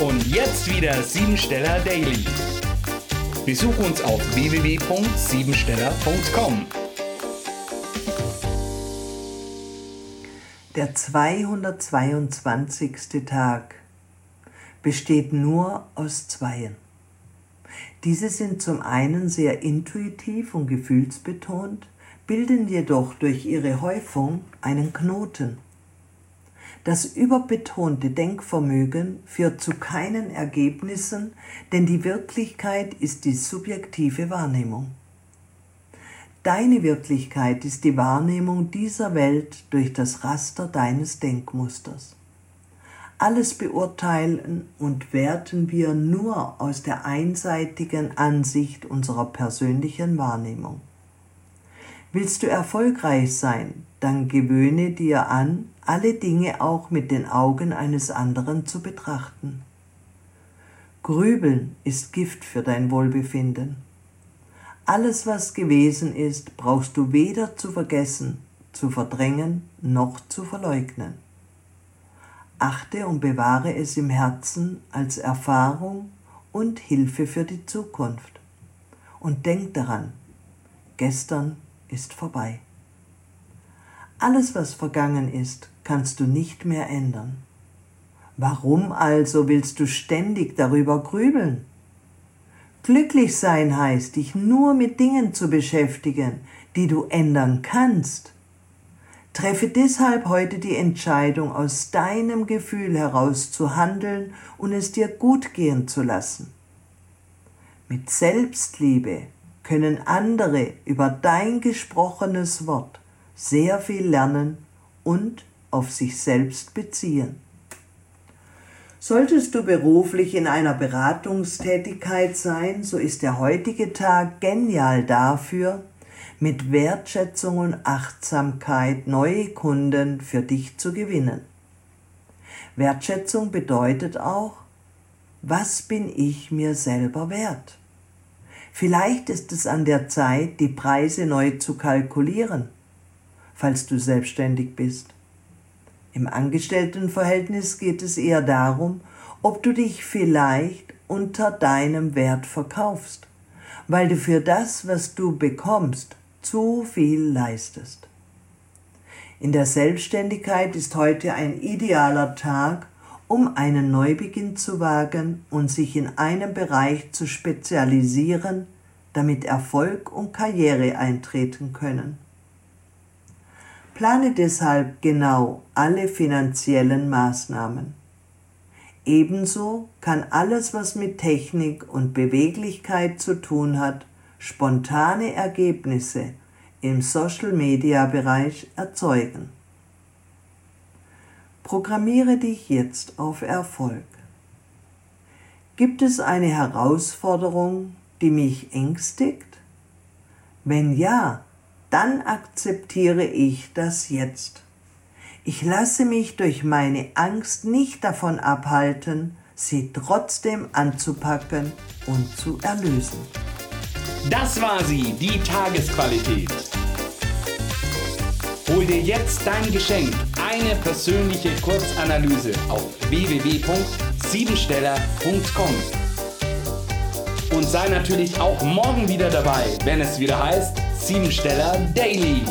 Und jetzt wieder Siebensteller Daily. Besuch uns auf www.siebensteller.com. Der 222. Tag besteht nur aus Zweien. Diese sind zum einen sehr intuitiv und gefühlsbetont, bilden jedoch durch ihre Häufung einen Knoten. Das überbetonte Denkvermögen führt zu keinen Ergebnissen, denn die Wirklichkeit ist die subjektive Wahrnehmung. Deine Wirklichkeit ist die Wahrnehmung dieser Welt durch das Raster deines Denkmusters. Alles beurteilen und werten wir nur aus der einseitigen Ansicht unserer persönlichen Wahrnehmung. Willst du erfolgreich sein, dann gewöhne dir an, alle Dinge auch mit den Augen eines anderen zu betrachten. Grübeln ist Gift für dein Wohlbefinden. Alles, was gewesen ist, brauchst du weder zu vergessen, zu verdrängen noch zu verleugnen. Achte und bewahre es im Herzen als Erfahrung und Hilfe für die Zukunft. Und denk daran, gestern ist vorbei. Alles, was vergangen ist, kannst du nicht mehr ändern. Warum also willst du ständig darüber grübeln? Glücklich sein heißt, dich nur mit Dingen zu beschäftigen, die du ändern kannst. Treffe deshalb heute die Entscheidung, aus deinem Gefühl heraus zu handeln und es dir gut gehen zu lassen. Mit Selbstliebe können andere über dein gesprochenes Wort sehr viel lernen und auf sich selbst beziehen. Solltest du beruflich in einer Beratungstätigkeit sein, so ist der heutige Tag genial dafür, mit Wertschätzung und Achtsamkeit neue Kunden für dich zu gewinnen. Wertschätzung bedeutet auch, was bin ich mir selber wert? Vielleicht ist es an der Zeit, die Preise neu zu kalkulieren falls du selbstständig bist. Im Angestelltenverhältnis geht es eher darum, ob du dich vielleicht unter deinem Wert verkaufst, weil du für das, was du bekommst, zu viel leistest. In der Selbstständigkeit ist heute ein idealer Tag, um einen Neubeginn zu wagen und sich in einem Bereich zu spezialisieren, damit Erfolg und Karriere eintreten können. Plane deshalb genau alle finanziellen Maßnahmen. Ebenso kann alles, was mit Technik und Beweglichkeit zu tun hat, spontane Ergebnisse im Social-Media-Bereich erzeugen. Programmiere dich jetzt auf Erfolg. Gibt es eine Herausforderung, die mich ängstigt? Wenn ja, dann akzeptiere ich das jetzt. Ich lasse mich durch meine Angst nicht davon abhalten, sie trotzdem anzupacken und zu erlösen. Das war sie, die Tagesqualität. Hol dir jetzt dein Geschenk, eine persönliche Kurzanalyse auf www.siebensteller.com. Und sei natürlich auch morgen wieder dabei, wenn es wieder heißt, Siebensteller Daily.